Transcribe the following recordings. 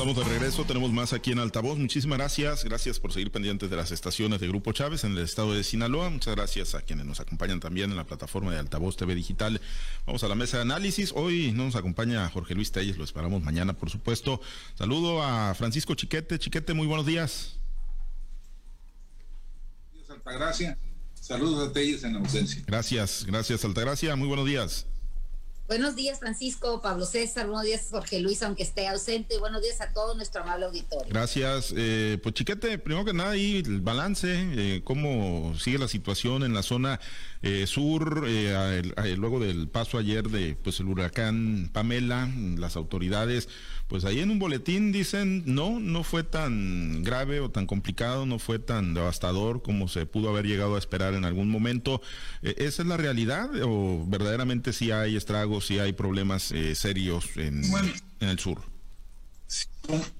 Estamos de regreso, tenemos más aquí en Altavoz. Muchísimas gracias. Gracias por seguir pendientes de las estaciones de Grupo Chávez en el estado de Sinaloa. Muchas gracias a quienes nos acompañan también en la plataforma de Altavoz TV Digital. Vamos a la mesa de análisis. Hoy no nos acompaña Jorge Luis Telles, lo esperamos mañana, por supuesto. Saludo a Francisco Chiquete. Chiquete, muy buenos días. Altagracia. Saludos a Telles en ausencia. Gracias, gracias Altagracia. Muy buenos días. Buenos días, Francisco, Pablo César, buenos días, Jorge Luis, aunque esté ausente, buenos días a todo nuestro amable auditorio. Gracias. Eh, pues Chiquete, primero que nada, ahí el balance, eh, cómo sigue la situación en la zona eh, sur, luego del paso ayer de pues el huracán Pamela, las autoridades pues ahí en un boletín dicen, no, no fue tan grave o tan complicado, no fue tan devastador como se pudo haber llegado a esperar en algún momento. Eh, ¿Esa es la realidad o verdaderamente sí hay estragos, sí hay problemas eh, serios en, el sur?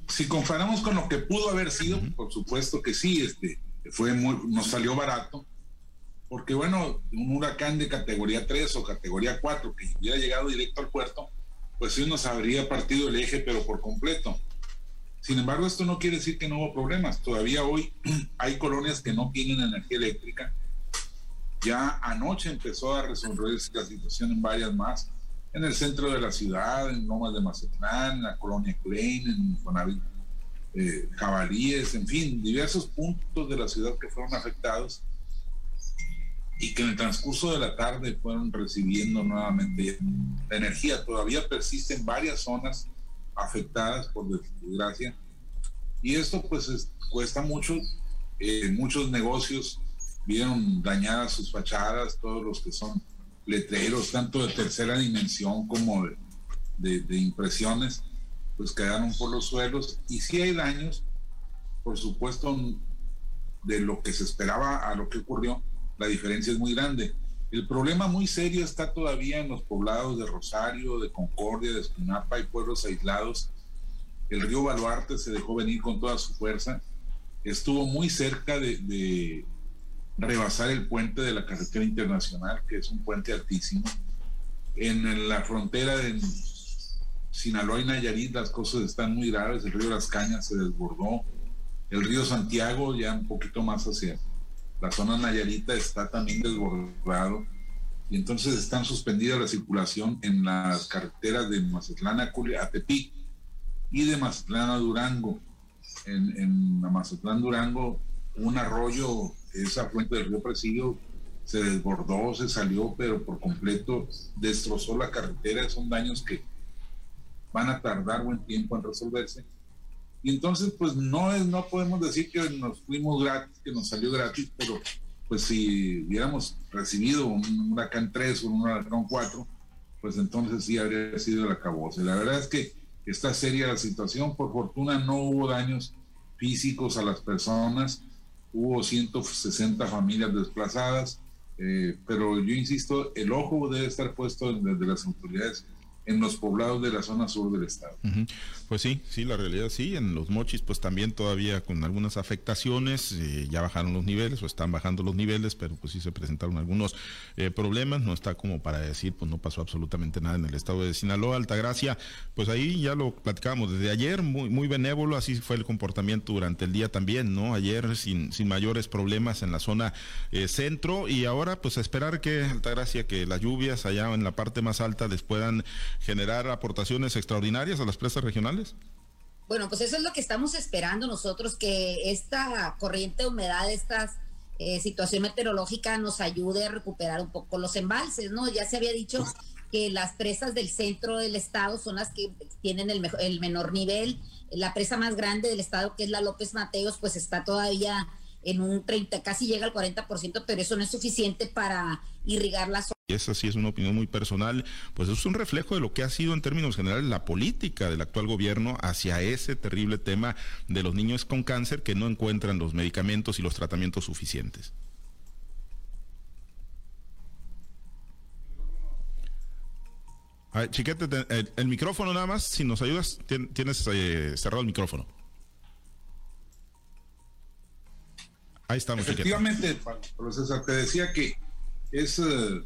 Si, comparamos con lo que pudo haber sido, por supuesto que sí, este, fue muy, nos salió barato, porque bueno, un huracán de categoría 3 o categoría 4 que hubiera llegado directo al puerto, pues sí nos habría partido el eje, pero por completo. Sin embargo, esto no quiere decir que no hubo problemas. Todavía hoy hay colonias que no tienen energía eléctrica. Ya anoche empezó a resolverse la situación en varias más. En el centro de la ciudad, en Lomas de Mazatlán, en la colonia Klein, en Fonavit, eh, Jabalíes, en fin, diversos puntos de la ciudad que fueron afectados y que en el transcurso de la tarde fueron recibiendo nuevamente la energía. Todavía persisten varias zonas afectadas, por desgracia, y esto pues cuesta mucho. Eh, muchos negocios vieron dañadas sus fachadas, todos los que son letreros, tanto de tercera dimensión como de, de impresiones, pues quedaron por los suelos. Y si hay daños, por supuesto, de lo que se esperaba a lo que ocurrió, la diferencia es muy grande. El problema muy serio está todavía en los poblados de Rosario, de Concordia, de Escunapa y pueblos aislados. El río Baluarte se dejó venir con toda su fuerza. Estuvo muy cerca de, rebasar el puente de la carretera internacional, que es un puente altísimo. En la frontera de Sinaloa y Nayarit las cosas están muy graves. El río Las Cañas se desbordó. El río Santiago ya un poquito más hacia la zona Nayarita está también desbordado y entonces están suspendidas la circulación en las carreteras de Mazatlán a, Tepic y de Mazatlán a Durango. En, en Mazatlán Durango, un arroyo, esa fuente del río Presidio, se desbordó, se salió, pero por completo destrozó la carretera. Son daños que van a tardar buen tiempo en resolverse y entonces, pues no es, no podemos decir que nos fuimos gratis, que nos salió gratis, pero pues si hubiéramos recibido un huracán 3 o un huracán 4, pues entonces sí habría sido el acabose. La verdad es que está seria la situación, por fortuna no hubo daños físicos a las personas, hubo 160 familias desplazadas, eh, pero yo insisto, el ojo debe estar puesto desde las autoridades en los poblados de la zona sur del estado. Pues sí, sí, la realidad sí, en los mochis pues también todavía con algunas afectaciones, eh, ya bajaron los niveles o están bajando los niveles, pero pues sí se presentaron algunos eh, problemas, no está como para decir pues no pasó absolutamente nada en el estado de Sinaloa, Altagracia, pues ahí ya lo platicábamos desde ayer, muy, muy benévolo, así fue el comportamiento durante el día también, ¿no? Ayer sin, sin mayores problemas en la zona eh, centro y ahora pues a esperar que Altagracia, que las lluvias allá en la parte más alta les puedan generar aportaciones extraordinarias a las presas regionales? Bueno, pues eso es lo que estamos esperando nosotros, que esta corriente de humedad, esta eh, situación meteorológica nos ayude a recuperar un poco los embalses, ¿no? Ya se había dicho que las presas del centro del estado son las que tienen el, el menor nivel. La presa más grande del estado, que es la López Mateos, pues está todavía en un 30, casi llega al 40%, pero eso no es suficiente para irrigar la zona. Y esa sí es una opinión muy personal, pues es un reflejo de lo que ha sido en términos generales la política del actual gobierno hacia ese terrible tema de los niños con cáncer que no encuentran los medicamentos y los tratamientos suficientes. chiquete, el, micrófono nada más, si nos ayudas, tienes eh, cerrado el micrófono. Ahí estamos. Efectivamente, profesor, te decía que es eh,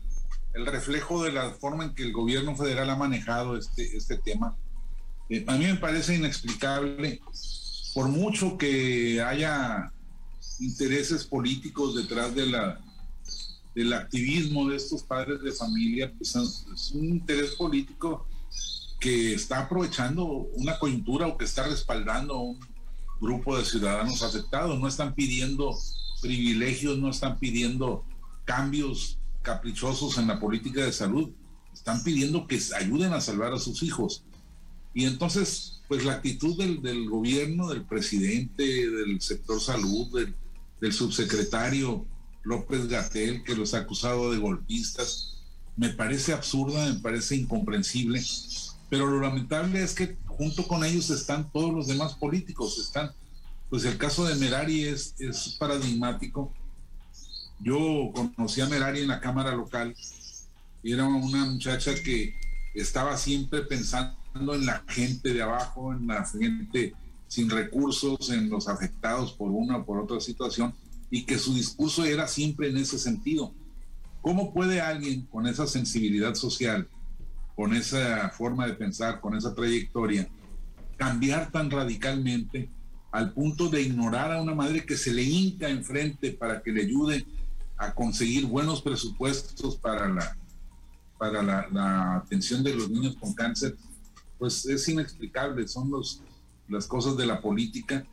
el reflejo de la forma en que el gobierno federal ha manejado este, este tema. Eh, a mí me parece inexplicable, por mucho que haya intereses políticos detrás de la, del activismo de estos padres de familia, pues es un interés político que está aprovechando una coyuntura o que está respaldando a un grupo de ciudadanos afectados. No están pidiendo privilegios, no están pidiendo cambios caprichosos en la política de salud, están pidiendo que ayuden a salvar a sus hijos. Y entonces, pues la actitud del, gobierno, del presidente, del sector salud, del, del subsecretario, López Gatel, que los ha acusado de golpistas, me parece absurda, me parece incomprensible, pero lo lamentable es que junto con ellos están todos los demás políticos, están, pues el caso de Merari es, es paradigmático. Yo conocí a Merari en la Cámara Local y era una muchacha que estaba siempre pensando en la gente de abajo, en la gente sin recursos, en los afectados por una o por otra situación y que su discurso era siempre en ese sentido. ¿Cómo puede alguien con esa sensibilidad social, con esa forma de pensar, con esa trayectoria, cambiar tan radicalmente al punto de ignorar a una madre que se le hinca enfrente para que le ayude a conseguir buenos presupuestos para la, para la, la atención de los niños con cáncer? Pues es inexplicable, son los, las cosas de la política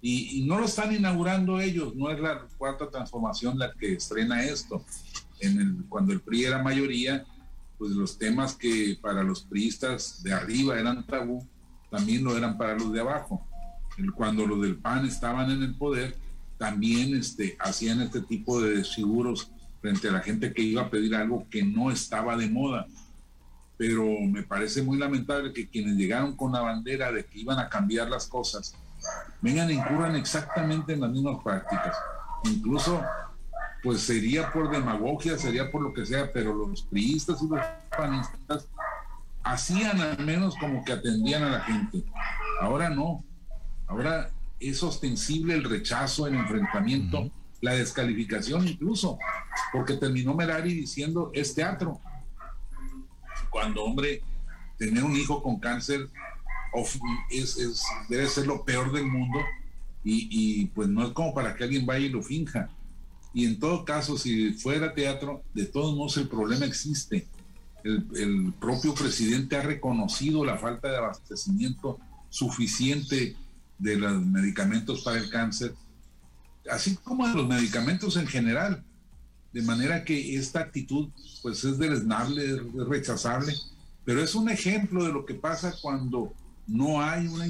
y, no lo están inaugurando ellos, no es la cuarta transformación la que estrena esto. En el, cuando el PRI era mayoría, pues los temas que para los priistas de arriba eran tabú, también lo eran para los de abajo. Cuando los del PAN estaban en el poder, también este, hacían este tipo de desfiguros frente a la gente que iba a pedir algo que no estaba de moda. Pero me parece muy lamentable que quienes llegaron con la bandera de que iban a cambiar las cosas, vengan e incurran exactamente en las mismas prácticas. Incluso, pues sería por demagogia, sería por lo que sea, pero los priistas y los panistas hacían al menos como que atendían a la gente. Ahora no. Ahora es ostensible el rechazo, el enfrentamiento, la descalificación incluso, porque terminó Merari diciendo es teatro. Cuando, hombre, tener un hijo con cáncer es, debe ser lo peor del mundo y, pues no es como para que alguien vaya y lo finja. Y en todo caso, si fuera teatro, de todos modos el problema existe. El, propio presidente ha reconocido la falta de abastecimiento suficiente de los medicamentos para el cáncer, así como de los medicamentos en general. De manera que esta actitud pues es deleznable, es rechazable, pero es un ejemplo de lo que pasa cuando no hay una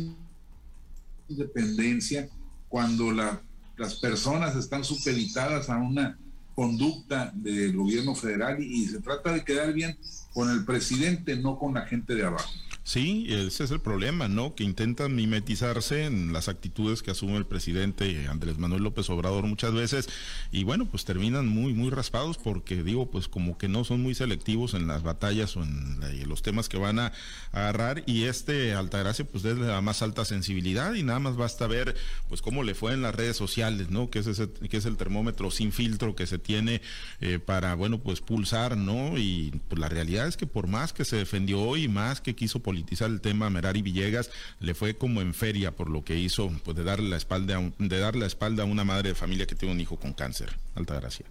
independencia cuando las personas están supeditadas a una conducta del gobierno federal y se trata de quedar bien con el presidente, no con la gente de abajo. Sí, ese es el problema, ¿no? Que intentan mimetizarse en las actitudes que asume el presidente Andrés Manuel López Obrador muchas veces y bueno, pues terminan muy, muy raspados porque digo, pues como que no son muy selectivos en las batallas o en, los temas que van a, agarrar y este Altagracia pues es la más alta sensibilidad y nada más basta ver pues cómo le fue en las redes sociales, ¿no? Que es, ese, que es el termómetro sin filtro que se tiene eh, para, bueno, pues pulsar, ¿no? Y pues la realidad es que por más que se defendió y más que quiso politizar el tema Merari Villegas, le fue como en feria por lo que hizo, pues de darle la espalda, de darle la espalda a una madre de familia que tiene un hijo con cáncer. Alta gracia.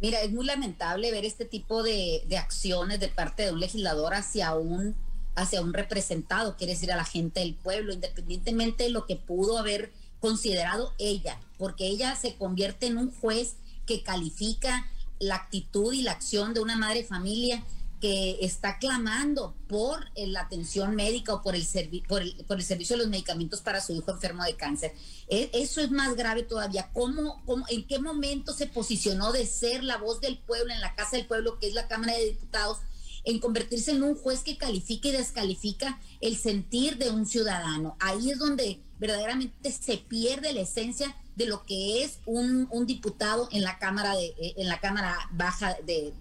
Mira, es muy lamentable ver este tipo de, de, acciones de parte de un legislador hacia un, hacia un representado, quiere decir a la gente del pueblo, independientemente de lo que pudo haber considerado ella, porque ella se convierte en un juez que califica la actitud y la acción de una madre familia que está clamando por eh, la atención médica o por el, por el, servicio de los medicamentos para su hijo enfermo de cáncer. E, eso es más grave todavía. ¿Cómo, ¿Cómo, en qué momento se posicionó de ser la voz del pueblo en la Casa del Pueblo, que es la Cámara de Diputados, en convertirse en un juez que califica y descalifica el sentir de un ciudadano. Ahí es donde verdaderamente se pierde la esencia de lo que es un, diputado en la Cámara de, eh, en la Cámara Baja de,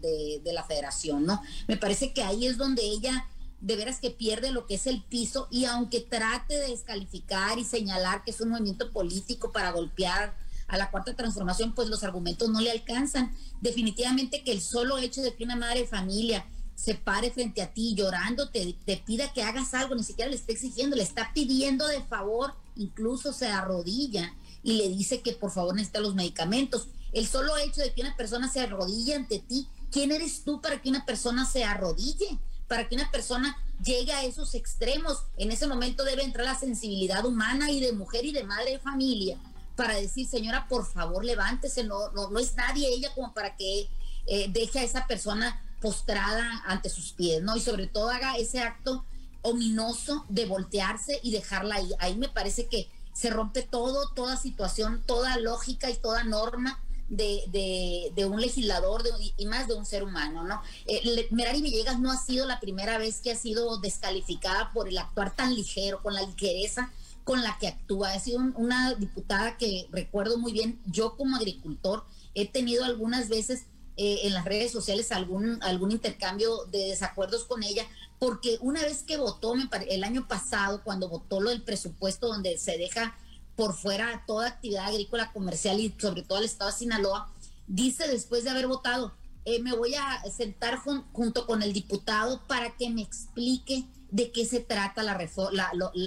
de, la Federación, ¿no? Me parece que ahí es donde ella de veras que pierde lo que es el piso y aunque trate de descalificar y señalar que es un movimiento político para golpear a la cuarta transformación, pues los argumentos no le alcanzan. Definitivamente que el solo hecho de que una madre de familia se pare frente a ti llorando, te, te pida que hagas algo, ni siquiera le está exigiendo, le está pidiendo de favor, incluso se arrodilla y le dice que por favor necesita los medicamentos. El solo hecho de que una persona se arrodille ante ti, ¿quién eres tú para que una persona se arrodille? Para que una persona llegue a esos extremos. En ese momento debe entrar la sensibilidad humana y de mujer y de madre de familia para decir, señora, por favor, levántese, no, no, no es nadie ella como para que eh, deje a esa persona postrada ante sus pies, ¿no? Y sobre todo haga ese acto ominoso de voltearse y dejarla ahí. Ahí me parece que se rompe todo, toda situación, toda lógica y toda norma de, de, un legislador y más de un ser humano, ¿no? Eh, Merari Villegas no ha sido la primera vez que ha sido descalificada por el actuar tan ligero, con la ligereza con la que actúa. Ha sido una diputada que recuerdo muy bien, yo como agricultor he tenido algunas veces eh, en las redes sociales algún, algún intercambio de desacuerdos con ella, porque una vez que votó el año pasado, cuando votó lo del presupuesto donde se deja por fuera toda actividad agrícola comercial y sobre todo el estado de Sinaloa, dice después de haber votado, eh, me voy a sentar junto con el diputado para que me explique de qué se trata la,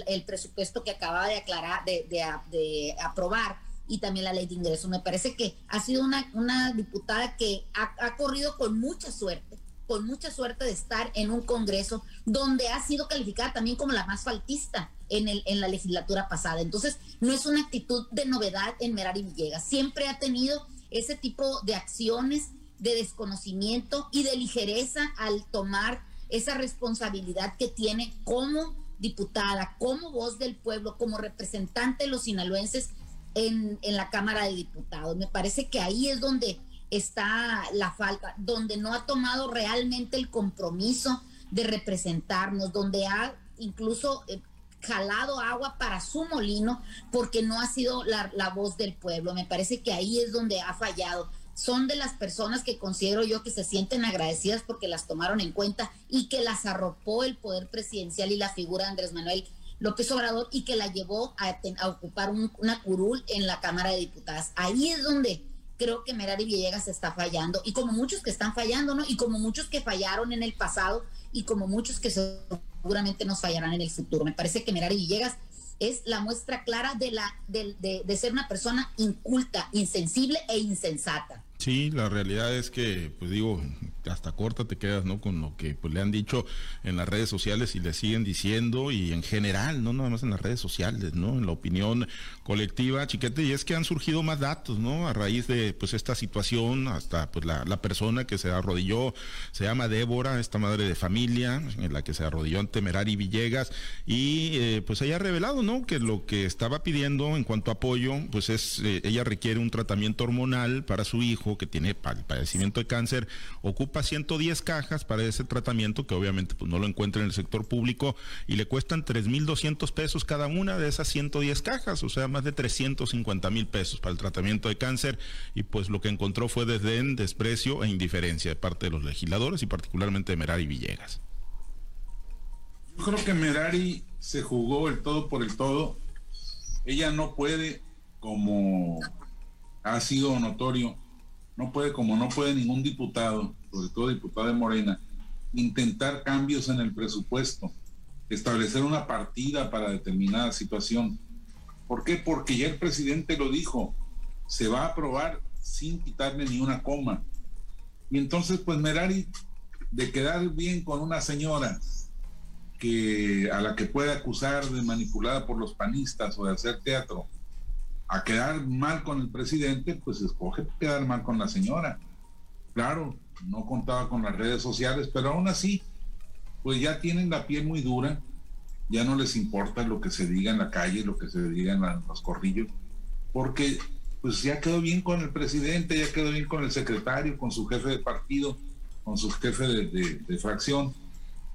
el presupuesto que acaba de aclarar, de aprobar y también la ley de ingresos. Me parece que ha sido una, una diputada que ha, corrido con mucha suerte, con mucha suerte de estar en un Congreso donde ha sido calificada también como la más faltista en, el, en la legislatura pasada. Entonces, no es una actitud de novedad en Merari Villegas. Siempre ha tenido ese tipo de acciones de desconocimiento y de ligereza al tomar esa responsabilidad que tiene como diputada, como voz del pueblo, como representante de los sinaloenses en, la Cámara de Diputados. Me parece que ahí es donde está la falta, donde no ha tomado realmente el compromiso de representarnos, donde ha incluso eh, jalado agua para su molino porque no ha sido la, la, voz del pueblo. Me parece que ahí es donde ha fallado. Son de las personas que considero yo que se sienten agradecidas porque las tomaron en cuenta y que las arropó el poder presidencial y la figura de Andrés Manuel López Obrador y que la llevó a, ocupar una curul en la Cámara de Diputadas. Ahí es donde creo que Merari Villegas está fallando y como muchos que están fallando, ¿no? Y como muchos que fallaron en el pasado y como muchos que seguramente nos fallarán en el futuro. Me parece que Merari Villegas es la muestra clara de, la, de ser una persona inculta, insensible e insensata. Sí, la realidad es que, pues digo, hasta corta te quedas, ¿no? Con lo que pues le han dicho en las redes sociales y le siguen diciendo y en general, no nada más en las redes sociales, ¿no? En la opinión colectiva, chiquete, y es que han surgido más datos, ¿no? A raíz de pues esta situación, hasta pues la, persona que se arrodilló, se llama Débora, esta madre de familia, en la que se arrodilló ante Merari Villegas, y eh, pues ella ha revelado, ¿no? Que lo que estaba pidiendo en cuanto a apoyo, pues es, eh, ella requiere un tratamiento hormonal para su hijo que tiene padecimiento de cáncer, ocupa 110 cajas para ese tratamiento, que obviamente pues, no lo encuentra en el sector público, y le cuestan 3.200 pesos cada una de esas 110 cajas, o sea, más de 350 mil pesos para el tratamiento de cáncer, y pues lo que encontró fue desdén, desprecio e indiferencia de parte de los legisladores y particularmente de Merari Villegas. Yo creo que Merari se jugó el todo por el todo. Ella no puede, como ha sido notorio, no puede, como no puede ningún diputado, sobre todo diputado de Morena, intentar cambios en el presupuesto, establecer una partida para determinada situación. ¿Por qué? Porque ya el presidente lo dijo, se va a aprobar sin quitarle ni una coma. Y entonces, pues Merari, de quedar bien con una señora que a la que puede acusar de manipulada por los panistas o de hacer teatro, a quedar mal con el presidente, pues escoge quedar mal con la señora. Claro, no contaba con las redes sociales, pero aún así, pues ya tienen la piel muy dura, ya no les importa lo que se diga en la calle, lo que se diga en los corrillos, porque pues ya quedó bien con el presidente, ya quedó bien con el secretario, con su jefe de partido, con su jefe de, fracción.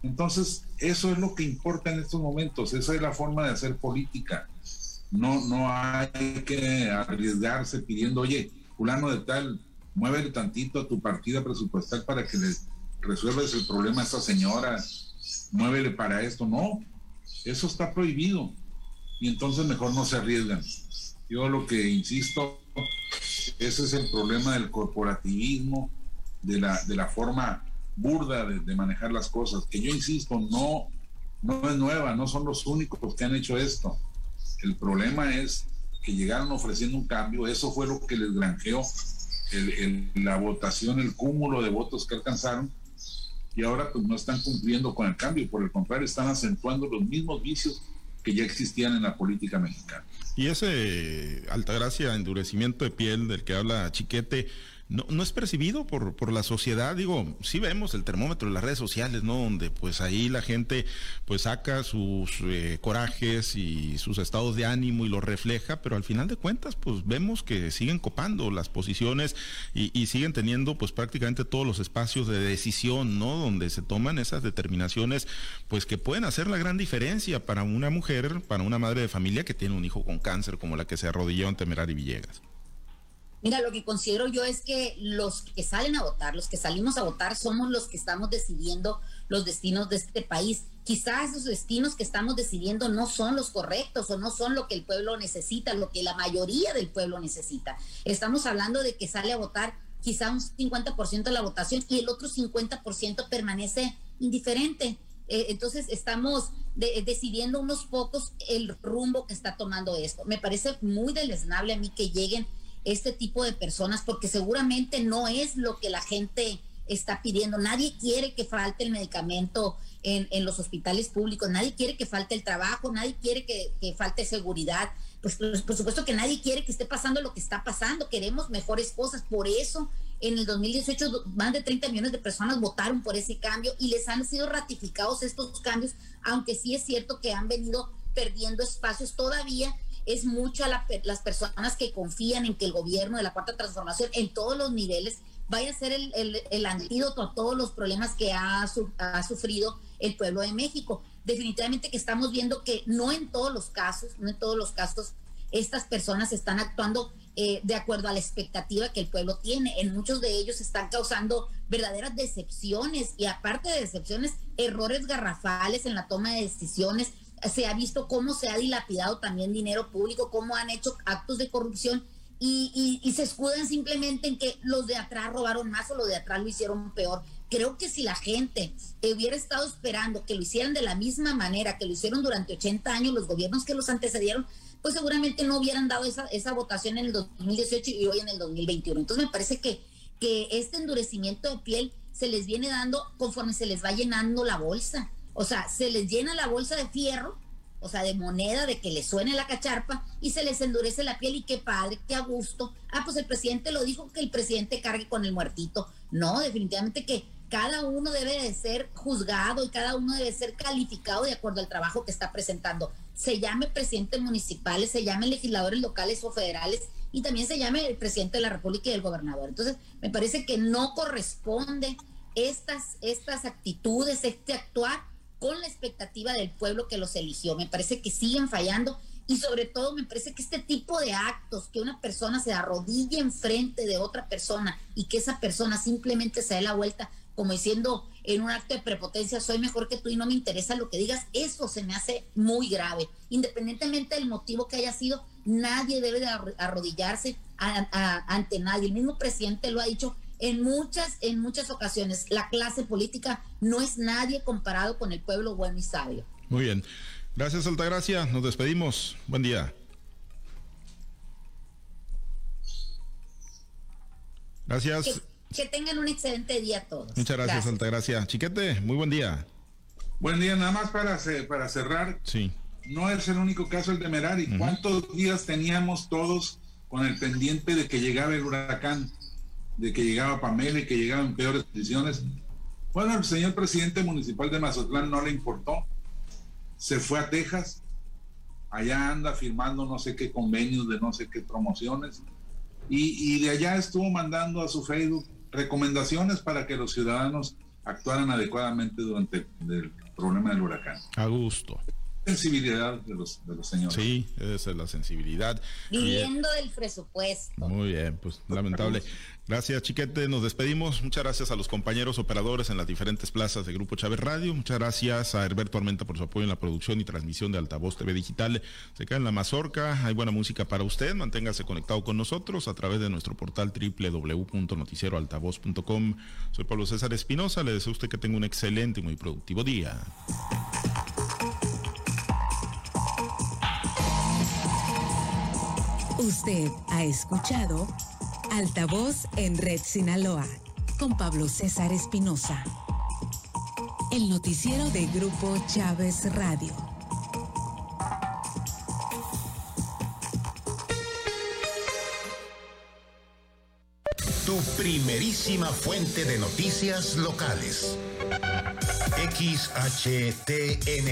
Entonces, eso es lo que importa en estos momentos, esa es la forma de hacer política. No, no hay que arriesgarse pidiendo, oye, fulano de tal, muévele tantito a tu partida presupuestal para que le resuelves el problema a esta señora, muévele para esto. No, eso está prohibido. Y entonces mejor no se arriesgan. Yo lo que insisto, ese es el problema del corporativismo, de la, de la forma burda de, manejar las cosas, que yo insisto, no, no es nueva, no son los únicos que han hecho esto. El problema es que llegaron ofreciendo un cambio, eso fue lo que les granjeó la votación, el cúmulo de votos que alcanzaron, y ahora pues no están cumpliendo con el cambio, por el contrario, están acentuando los mismos vicios que ya existían en la política mexicana. Y ese Altagracia endurecimiento de piel del que habla Chiquete, no, no es percibido por, por la sociedad. Digo, sí vemos el termómetro en las redes sociales, ¿no? Donde pues ahí la gente pues saca sus eh, corajes y sus estados de ánimo y los refleja, pero al final de cuentas pues vemos que siguen copando las posiciones y, y siguen teniendo pues prácticamente todos los espacios de decisión, ¿no? Donde se toman esas determinaciones pues que pueden hacer la gran diferencia para una mujer, para una madre de familia que tiene un hijo con cáncer como la que se arrodilló en Temerari Villegas. Mira, lo que considero yo es que los que salen a votar, los que salimos a votar, somos los que estamos decidiendo los destinos de este país. Quizás esos destinos que estamos decidiendo no son los correctos o no son lo que el pueblo necesita, lo que la mayoría del pueblo necesita. Estamos hablando de que sale a votar quizá un 50% de la votación y el otro 50% permanece indiferente. Eh, entonces estamos decidiendo unos pocos el rumbo que está tomando esto. Me parece muy deleznable a mí que lleguen este tipo de personas porque seguramente no es lo que la gente está pidiendo. Nadie quiere que falte el medicamento en, los hospitales públicos, nadie quiere que falte el trabajo, nadie quiere que, falte seguridad. Pues, pues, por supuesto que nadie quiere que esté pasando lo que está pasando, queremos mejores cosas. Por eso en el 2018 más de 30 millones de personas votaron por ese cambio y les han sido ratificados estos cambios, aunque sí es cierto que han venido perdiendo espacios todavía es mucho a las personas que confían en que el gobierno de la cuarta transformación en todos los niveles vaya a ser el, antídoto a todos los problemas que ha, ha, sufrido el pueblo de México. Definitivamente que estamos viendo que no en todos los casos, no en todos los casos, estas personas están actuando eh, de acuerdo a la expectativa que el pueblo tiene. En muchos de ellos están causando verdaderas decepciones y aparte de decepciones, errores garrafales en la toma de decisiones, se ha visto cómo se ha dilapidado también dinero público, cómo han hecho actos de corrupción y, se escudan simplemente en que los de atrás robaron más o los de atrás lo hicieron peor. Creo que si la gente hubiera estado esperando que lo hicieran de la misma manera que lo hicieron durante 80 años los gobiernos que los antecedieron, pues seguramente no hubieran dado esa, esa votación en el 2018 y hoy en el 2021. Entonces me parece que, que este endurecimiento de piel se les viene dando conforme se les va llenando la bolsa. O sea, se les llena la bolsa de fierro, o sea, de moneda, de que les suene la cacharpa y se les endurece la piel y qué padre, qué a gusto. Ah, pues el presidente lo dijo que el presidente cargue con el muertito. No, definitivamente que cada uno debe de ser juzgado y cada uno debe ser calificado de acuerdo al trabajo que está presentando. Se llame presidente municipales, se llame legisladores locales o federales y también se llame el presidente de la República y el gobernador. Entonces, me parece que no corresponde estas, estas actitudes, este actuar con la expectativa del pueblo que los eligió. Me parece que siguen fallando y sobre todo me parece que este tipo de actos, que una persona se arrodille enfrente de otra persona y que esa persona simplemente se dé la vuelta como diciendo en un acto de prepotencia, soy mejor que tú y no me interesa lo que digas, eso se me hace muy grave. Independientemente del motivo que haya sido, nadie debe de arrodillarse ante nadie. El mismo presidente lo ha dicho en muchas, en muchas ocasiones la clase política no es nadie comparado con el pueblo bueno y sabio. Muy bien. Gracias, Altagracia. Nos despedimos. Buen día. Gracias. Que, tengan un excelente día todos. Muchas gracias, Altagracia. Chiquete, muy buen día. Buen día, nada más para, para cerrar. Sí. No es el único caso el de Merari. ¿Cuántos días teníamos todos con el pendiente de que llegaba el huracán? De que llegaba Pamela y que llegaba en peores condiciones. Bueno, el señor presidente municipal de Mazatlán no le importó. Se fue a Texas. Allá anda firmando no sé qué convenios de no sé qué promociones. Y, de allá estuvo mandando a su Facebook recomendaciones para que los ciudadanos actuaran adecuadamente durante el problema del huracán. A gusto sensibilidad de los, de los señores. Sí, esa es la sensibilidad. Viviendo del presupuesto. Muy bien, pues lamentable. Gracias, Chiquete. Nos despedimos. Muchas gracias a los compañeros operadores en las diferentes plazas de Grupo Chávez Radio. Muchas gracias a Herberto Armenta por su apoyo en la producción y transmisión de Altavoz TV Digital. Se queda en la mazorca. Hay buena música para usted. Manténgase conectado con nosotros a través de nuestro portal www.noticieroaltavoz.com. Soy Pablo César Espinosa. Le deseo a usted que tenga un excelente y muy productivo día. Usted ha escuchado Altavoz en Red Sinaloa con Pablo César Espinosa. El noticiero de Grupo Chávez Radio. Tu primerísima fuente de noticias locales. XHTN